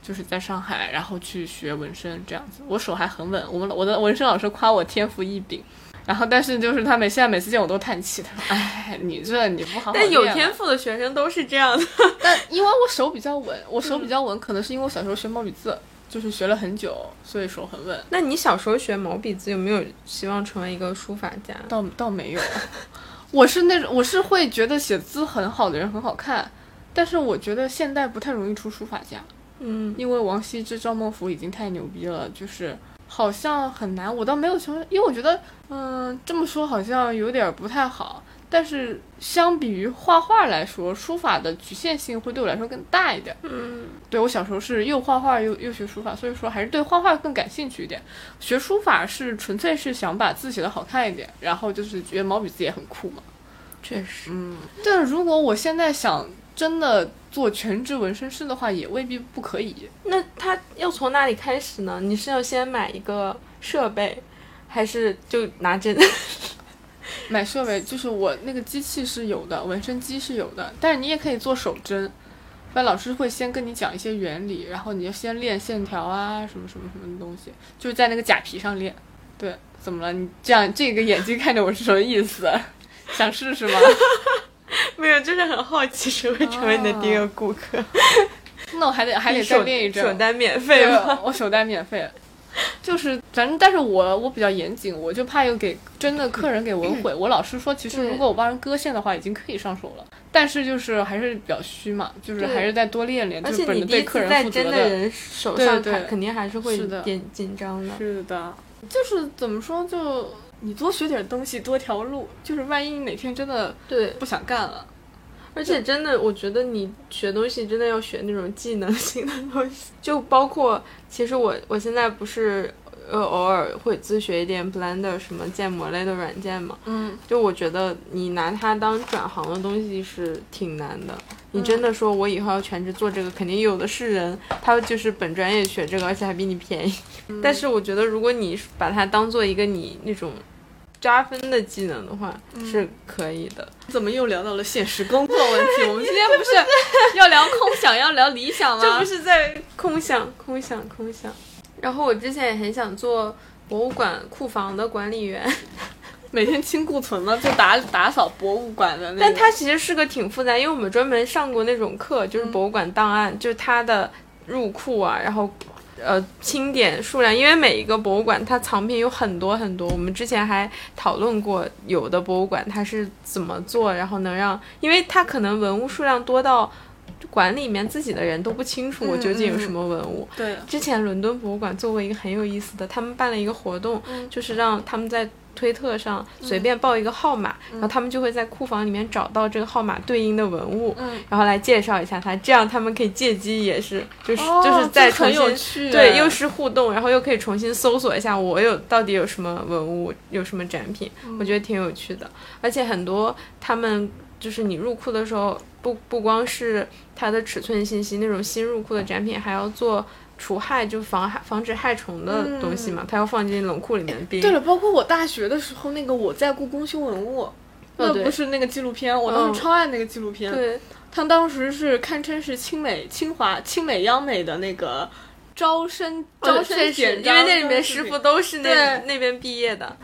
就是在上海，然后去学纹身这样子。我手还很稳，我们我的纹身老师夸我天赋异禀。然后，但是就是他每现在每次见我都叹气，他说：“哎，你这你不好好但有天赋的学生都是这样的。但因为我手比较稳，我手比较稳，可能是因为我小时候学毛笔字，就是学了很久，所以手很稳。那你小时候学毛笔字，有没有希望成为一个书法家？倒倒没有。我是那种，我是会觉得写字很好的人很好看。但是我觉得现代不太容易出书法家，嗯，因为王羲之、赵孟頫已经太牛逼了，就是好像很难。我倒没有想，因为我觉得，嗯，这么说好像有点不太好。但是相比于画画来说，书法的局限性会对我来说更大一点。嗯，对我小时候是又画画又又学书法，所以说还是对画画更感兴趣一点。学书法是纯粹是想把字写得好看一点，然后就是觉得毛笔字也很酷嘛。确实，嗯。但如果我现在想真的做全职纹身师的话，也未必不可以。那他要从哪里开始呢？你是要先买一个设备，还是就拿针？买设备就是我那个机器是有的，纹身机是有的，但是你也可以做手针。那老师会先跟你讲一些原理，然后你就先练线条啊，什么什么什么的东西，就是在那个假皮上练。对，怎么了？你这样这个眼睛看着我是什么意思？想试试吗？没有，就是很好奇谁会成为你的第一个顾客。那我还得还得再练一阵。首单免费吗？我首单免费。就是反正，但是我我比较严谨，我就怕又给真的客人给纹毁。我老师说，其实如果我帮人割线的话，已经可以上手了。但是就是还是比较虚嘛，就是还是再多练练。而且你对客人在真的人手上对肯定还是会有点紧张的。是的，就是怎么说，就你多学点东西，多条路。就是万一你哪天真的对不想干了。而且真的，我觉得你学东西真的要学那种技能性的东西，就包括其实我我现在不是呃偶尔会自学一点 Blender 什么建模类的软件嘛，嗯，就我觉得你拿它当转行的东西是挺难的。你真的说我以后要全职做这个，肯定有的是人，他就是本专业学这个，而且还比你便宜。但是我觉得如果你把它当做一个你那种。加分的技能的话是可以的。怎么又聊到了现实工作问题？我们今天不是 要聊空想，要聊理想吗？这不是在空想、空想、空想。然后我之前也很想做博物馆库房的管理员，每天清库存嘛，就打打扫博物馆的那。但它其实是个挺复杂，因为我们专门上过那种课，就是博物馆档案，就是它的入库啊，然后。呃，清点数量，因为每一个博物馆它藏品有很多很多。我们之前还讨论过，有的博物馆它是怎么做，然后能让，因为它可能文物数量多到馆里面自己的人都不清楚我究竟有什么文物。对，之前伦敦博物馆做过一个很有意思的，他们办了一个活动，就是让他们在。推特上随便报一个号码，然后他们就会在库房里面找到这个号码对应的文物，然后来介绍一下它，这样他们可以借机也是就是就是再重新对又是互动，然后又可以重新搜索一下我有到底有什么文物有什么展品，我觉得挺有趣的，而且很多他们就是你入库的时候不不光是它的尺寸信息，那种新入库的展品还要做。除害就防害防止害虫的东西嘛，它要放进冷库里面冰。对了，包括我大学的时候那个我在故宫修文物，那不是那个纪录片，我当时超爱那个纪录片。对，他当时是堪称是清美清华清美央美的那个招生招生简章因为那里面师傅都是那那边毕业的，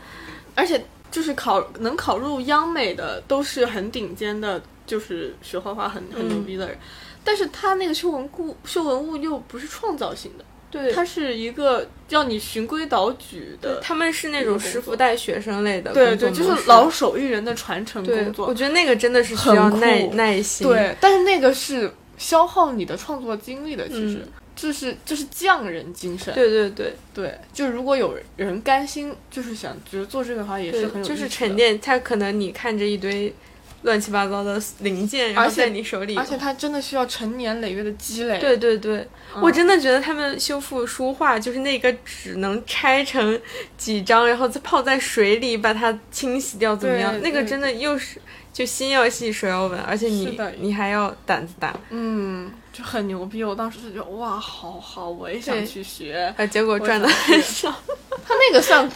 而且就是考能考入央美的都是很顶尖的，就是学画画很很牛逼的人。但是他那个修文物修文物又不是创造性的，对，他是一个要你循规蹈矩的。他们是那种师傅带学生类的，对对，就是老手艺人的传承工作。我觉得那个真的是需要耐耐心。对，但是那个是消耗你的创作精力的，其实就是就是匠人精神。对对对对，就如果有人甘心，就是想觉得做这个的话，也是很有就是沉淀。他可能你看着一堆。乱七八糟的零件，然后在你手里，而且它真的需要成年累月的积累。对对对，我真的觉得他们修复书画，就是那个纸能拆成几张，然后再泡在水里把它清洗掉，怎么样？那个真的又是就心要细，手要稳，而且你你还要胆子大，嗯，就很牛逼。我当时就觉得哇，好好，我也想去学，结果赚的很少。他那个算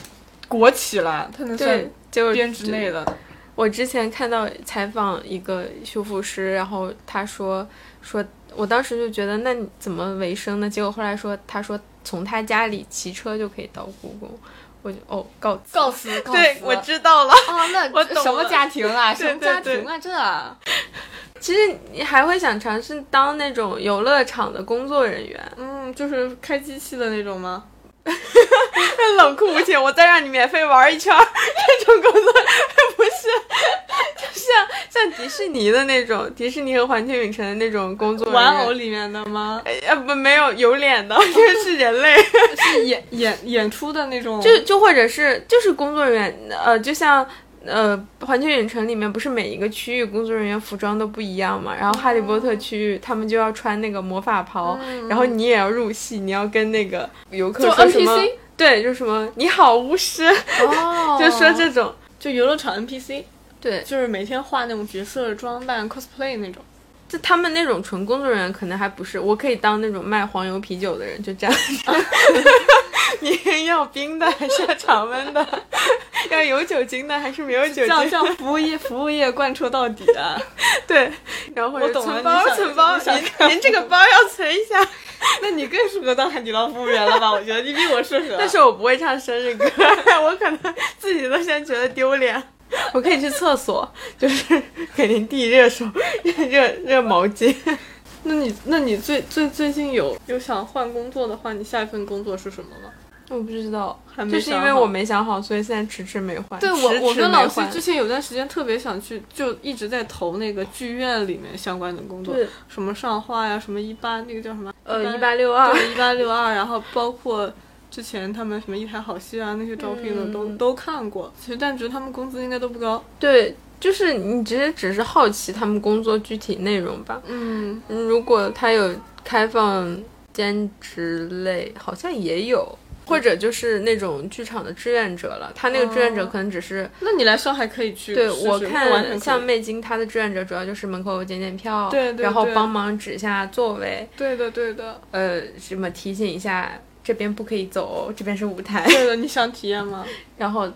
国企了，他那算结果编制内的。我之前看到采访一个修复师，然后他说说，我当时就觉得那怎么维生呢？结果后来说，他说从他家里骑车就可以到故宫，我就哦告告辞，对我知道了啊，那 我什么家庭啊？什么家庭啊？这其实你还会想尝试当那种游乐场的工作人员，嗯，就是开机器的那种吗？冷酷无情，我再让你免费玩一圈，这种工作不是，就像像迪士尼的那种，迪士尼和环球影城的那种工作玩偶里面的吗？哎呀不没有有脸的，这是人类，是演演演出的那种，就就或者是就是工作人员，呃，就像。呃，环球影城里面不是每一个区域工作人员服装都不一样嘛？然后哈利波特区域他们就要穿那个魔法袍，然后你也要入戏，你要跟那个游客就说什么 NPC？对，就什么你好巫师，哦 就说这种。就游乐场 NPC，对，就是每天画那种角色装扮 cosplay 那种。就他们那种纯工作人员可能还不是，我可以当那种卖黄油啤酒的人，就这样。你要冰的还是要常温的？要有酒精的还是没有酒精？样服务业服务业贯彻到底啊！对，然后或者我存包存包，您您这个包要存一下。那你更适合当海底捞服务员了吧？我觉得你比我适合。但是我不会唱生日歌，我可能自己都先觉得丢脸。我可以去厕所，就是给您递热手、热热毛巾。那你那你最最最近有有想换工作的话，你下一份工作是什么吗？我不知道，还没就是因为我没想好，所以现在迟迟没换。对我，我跟老师之前有段时间特别想去，就一直在投那个剧院里面相关的工作对，什么上画呀，什么一八那个叫什么？呃一八六二，对，一八六二，然后包括之前他们什么一台好戏啊那些招聘的都、嗯都看过。其实但觉得他们工资应该都不高。对，就是你直接只是好奇他们工作具体内容吧。嗯，嗯如果他有开放兼职类，好像也有。或者就是那种剧场的志愿者了，他那个志愿者哦可能只是、那你来上海可以去对我看像魅晶，他的志愿者主要就是门口检检票，对对对然后帮忙指下座位，对的对的呃，什么提醒一下这边不可以走，这边是舞台。对的，你想体验吗？然后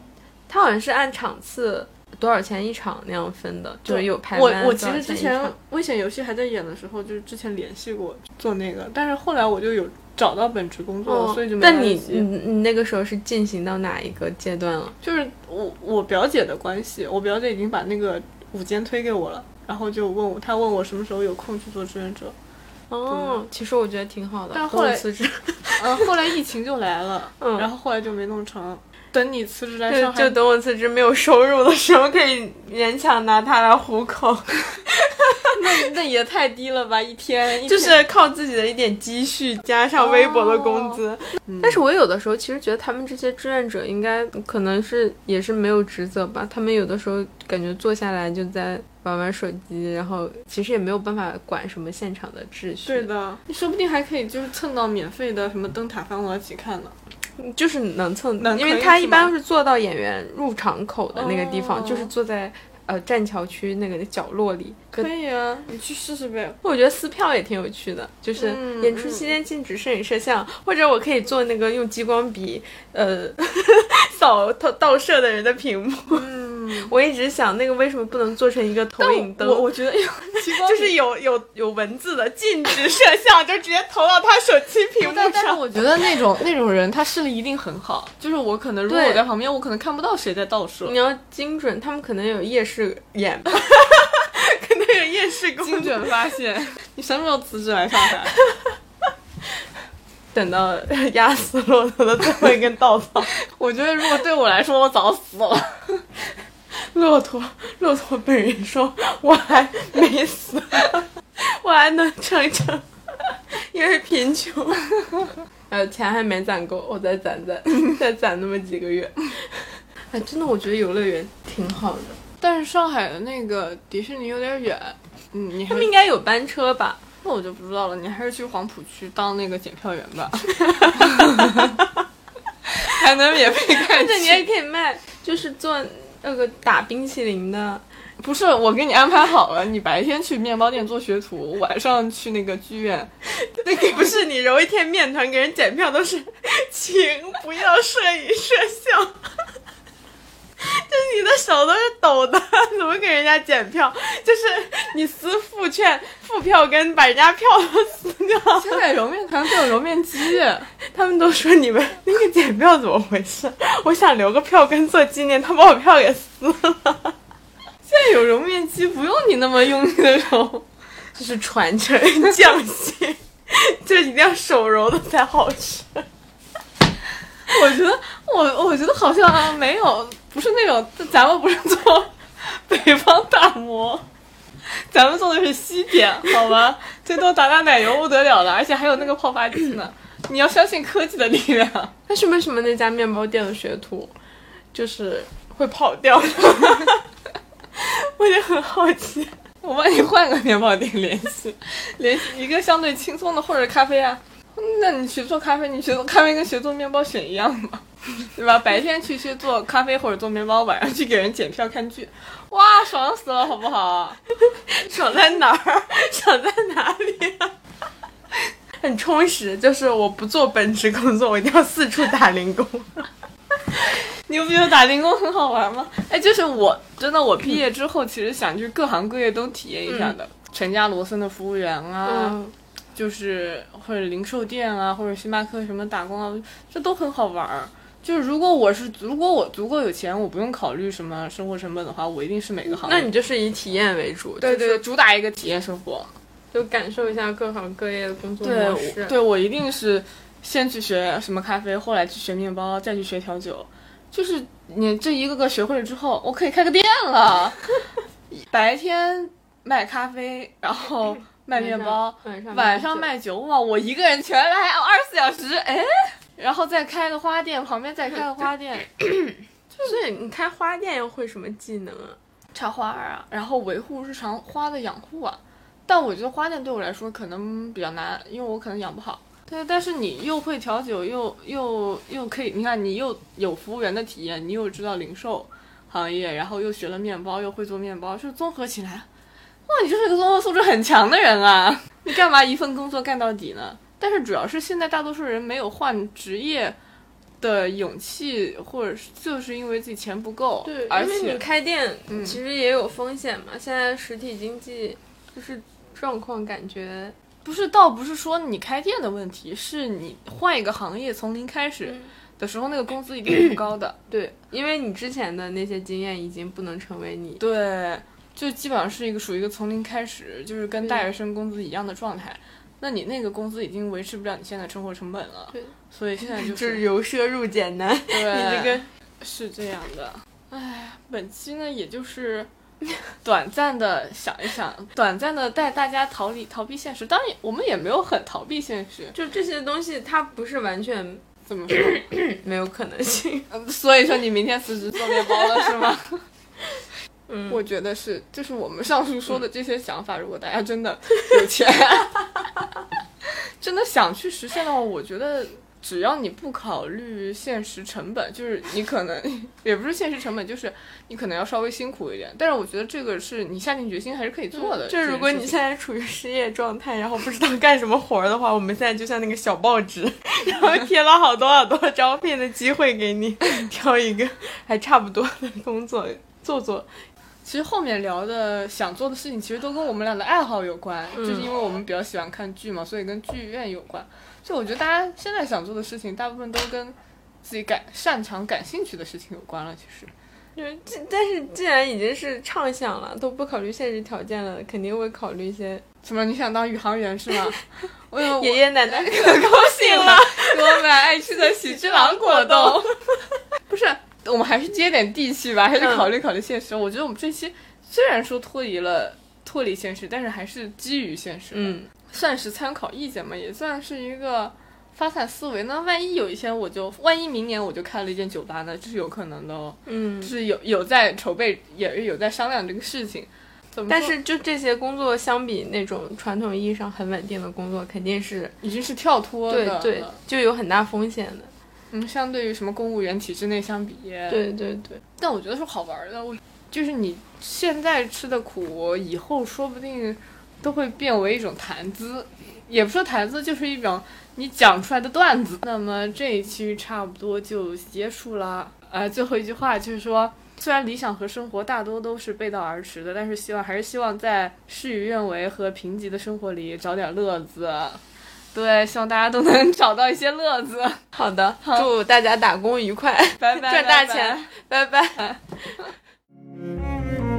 他好像是按场次多少钱一场那样分的，就是有排我班我其实之前危险游戏还在演的时候，就是之前联系过做那个，但是后来我就有找到本职工作了，哦所以就没但你你你那个时候是进行到哪一个阶段了？就是我我表姐的关系，我表姐已经把那个午间推给我了，然后就问我，她问我什么时候有空去做志愿者。哦，其实我觉得挺好的。但后来辞职，嗯，后来疫情就来了，嗯然后后来就没弄成。等你辞职来就上海，就等我辞职没有收入的时候，可以勉强拿它来糊口，那那也太低了吧，一天一就是靠自己的一点积蓄加上微薄的工资。嗯但是我有的时候其实觉得他们这些志愿者应该可能是也是没有职责吧，他们有的时候感觉坐下来就在玩玩手机，然后其实也没有办法管什么现场的秩序。对的，你说不定还可以就是蹭到免费的什么灯塔翻我一起看呢。就是能蹭，能因为他一般是坐到演员入场口的那个地方，哦就是坐在呃栈桥区那个角落里。可以啊，你去试试呗。我觉得撕票也挺有趣的，就是嗯演出期间禁止摄影摄像，或者我可以做那个用激光笔呃 扫倒倒射的人的屏幕。嗯，我一直想那个为什么不能做成一个投影灯？我我觉得有 就是有有有文字的禁止摄像，就直接投到他手机屏幕但但是。我觉得那种 那种人，他视力一定很好。就是我可能如果我在旁边，我可能看不到谁在倒数你。要精准，他们可能有夜视眼，可能有夜视功能。精准发现，你什么时候辞职来上海？等到压死骆驼的最后一根稻草，我觉得如果对我来说，我早死了。骆驼，骆驼本人说：“我还没死，我还能撑撑，因为贫穷，呃，钱还没攒够，我再攒攒，再攒那么几个月。”哎，真的，我觉得游乐园挺好的，但是上海的那个迪士尼有点远，嗯，你他们应该有班车吧？那我就不知道了。你还是去黄浦区当那个检票员吧，还能免费看而且你也。可以卖，就是做那个打冰淇淋的。不是，我给你安排好了，你白天去面包店做学徒，晚上去那个剧院。那个不是你揉一天面团给人检票都是，请不要摄影摄像。就 是你的手都是抖的，怎么给人家检票？就是你撕副券、副票根，把人家票都撕掉。现在揉面团都有揉面机，他们都说你们那个检票怎么回事？我想留个票根做纪念，他把我票给撕了。现在有揉面机，不用你那么用力的揉。这是传承匠心，就一定要手揉的才好吃。我觉得我我觉得好像没有，不是那种，咱们不是做北方大馍，咱们做的是西点，好吧？最多打打奶油不得了了，而且还有那个泡发剂呢。你要相信科技的力量。那是为什么那家面包店的学徒就是会跑掉？我也很好奇。我帮你换个面包店联系，联系一个相对轻松的，或者咖啡啊。那你学做咖啡，你学做咖啡跟学做面包选一样吗？对吧？白天去去做咖啡或者做面包，晚上去给人检票看剧，哇，爽死了，好不好？爽在哪儿？爽在哪里啊？很充实，就是我不做本职工作，我一定要四处打零工。你不觉得打零工很好玩吗？哎，就是我真的，我毕业之后其实想就是各行各业都体验一下的，全家罗森的服务员啊，就是或者零售店啊，或者星巴克什么打工啊，这都很好玩儿。就是如果我是如果我足够有钱，我不用考虑什么生活成本的话，我一定是每个行业。那你就是以体验为主，对对，主打一个体验生活。就感受一下各行各业的工作模式。对，我一定是先去学什么咖啡，后来去学面包，再去学调酒。就是你这一个个学会了之后，我可以开个店了。白天卖咖啡，然后卖面包，晚上卖酒。哇，我一个人全来二十四小时，哎，然后再开个花店，旁边再开个花店。就是你开花店要会什么技能啊？插花啊，然后维护日常花的养护啊。但我觉得花店对我来说可能比较难，因为我可能养不好。对，但是你又会调酒，又又又可以，你看你又有服务员的体验，你又知道零售行业，然后又学了面包，又会做面包，就是综合起来，哇，你就是个综合素质很强的人啊！你干嘛一份工作干到底呢？但是主要是现在大多数人没有换职业的勇气，或者是就是因为自己钱不够。对，而且你开店其实也有风险嘛。现在实体经济就是。状况感觉不是，倒不是说你开店的问题，是你换一个行业从零开始的时候，那个工资一定是不高的。对，因为你之前的那些经验已经不能成为你。对，就基本上是一个属于一个从零开始，就是跟大学生工资一样的状态。那你那个工资已经维持不了你现在生活成本了。对，所以现在就是由奢入俭难。对，你这个是这样的。哎，本期呢，也就是。短暂的想一想，短暂的带大家逃离逃避现实。当然，我们也没有很逃避现实。就这些东西，它不是完全怎么说没有可能性。所以说，你明天辞职做面包了是吗？嗯，我觉得是，就是我们上述说的这些想法，如果大家真的有钱，真的想去实现的话，我觉得。只要你不考虑现实成本，就是你可能也不是现实成本，就是你可能要稍微辛苦一点。但是我觉得这个是你下定决心还是可以做的。就如果你现在处于失业状态，然后不知道干什么活儿的话，我们现在就像那个小报纸，然后贴了好多好多招聘的机会给你，挑一个还差不多的工作做做。其实后面聊的想做的事情，其实都跟我们俩的爱好有关，就是因为我们比较喜欢看剧嘛，所以跟剧院有关。就我觉得大家现在想做的事情，大部分都跟自己感擅长、感兴趣的事情有关了。其实，因为但是既然已经是畅想了，都不考虑现实条件了，肯定会考虑一些什么？你想当宇航员是吗？我 爷爷奶奶 可高兴了，给我买爱吃的喜之郎果冻。不是，我们还是接点地气吧，还是考虑考虑现实。我觉得我们这期虽然说脱离了脱离现实，但是还是基于现实。嗯。算是参考意见嘛，也算是一个发散思维。那万一有一天我就，万一明年我就开了一间酒吧呢？这是有可能的哦。嗯，就是有有在筹备，也是有在商量这个事情。但是就这些工作相比那种传统意义上很稳定的工作，肯定是已经是跳脱的，对对，就有很大风险的。嗯，相对于什么公务员体制内相比，对对对。但我觉得是好玩的，我就是你现在吃的苦，以后说不定。都会变为一种谈资，也不说谈资，就是一种你讲出来的段子。那么这一期差不多就结束了。呃，最后一句话就是说，虽然理想和生活大多都是背道而驰的，但是希望还是希望在事与愿违和贫瘠的生活里找点乐子。对希望大家都能找到一些乐子。好的祝大家打工愉快拜拜 赚大钱拜。拜。